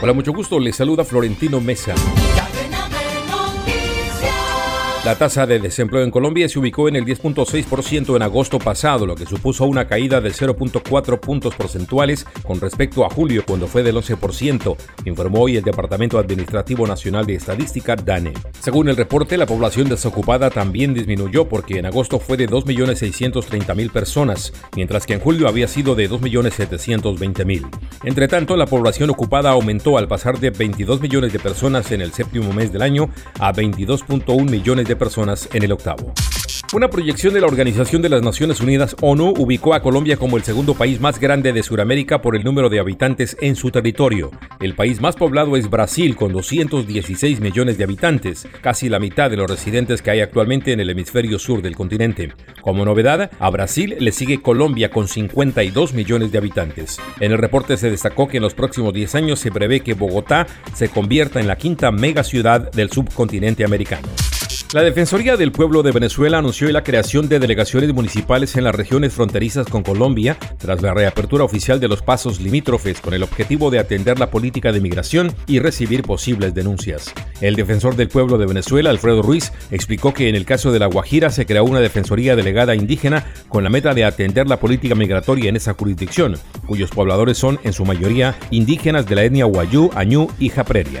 Hola, mucho gusto. Les saluda Florentino Mesa. La tasa de desempleo en Colombia se ubicó en el 10.6% en agosto pasado, lo que supuso una caída de 0.4 puntos porcentuales con respecto a julio, cuando fue del 11%, informó hoy el Departamento Administrativo Nacional de Estadística, DANE. Según el reporte, la población desocupada también disminuyó porque en agosto fue de 2.630.000 personas, mientras que en julio había sido de 2.720.000. Entre tanto, la población ocupada aumentó al pasar de 22 millones de personas en el séptimo mes del año a 22.1 millones de personas en el octavo. Una proyección de la Organización de las Naciones Unidas ONU ubicó a Colombia como el segundo país más grande de Sudamérica por el número de habitantes en su territorio. El país más poblado es Brasil con 216 millones de habitantes, casi la mitad de los residentes que hay actualmente en el hemisferio sur del continente. Como novedad, a Brasil le sigue Colombia con 52 millones de habitantes. En el reporte se destacó que en los próximos 10 años se prevé que Bogotá se convierta en la quinta megaciudad del subcontinente americano. La Defensoría del Pueblo de Venezuela anunció la creación de delegaciones municipales en las regiones fronterizas con Colombia tras la reapertura oficial de los pasos limítrofes con el objetivo de atender la política de migración y recibir posibles denuncias. El defensor del pueblo de Venezuela, Alfredo Ruiz, explicó que en el caso de La Guajira se creó una defensoría delegada indígena con la meta de atender la política migratoria en esa jurisdicción, cuyos pobladores son en su mayoría indígenas de la etnia Guayú, Añú y Japreria.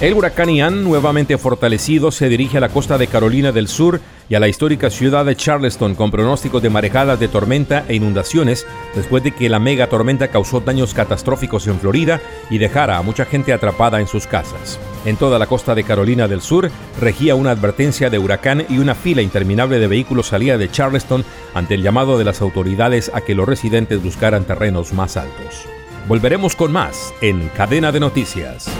El huracán Ian, nuevamente fortalecido, se dirige a la costa de Carolina del Sur y a la histórica ciudad de Charleston con pronósticos de marejadas de tormenta e inundaciones después de que la mega tormenta causó daños catastróficos en Florida y dejara a mucha gente atrapada en sus casas. En toda la costa de Carolina del Sur regía una advertencia de huracán y una fila interminable de vehículos salía de Charleston ante el llamado de las autoridades a que los residentes buscaran terrenos más altos. Volveremos con más en Cadena de Noticias.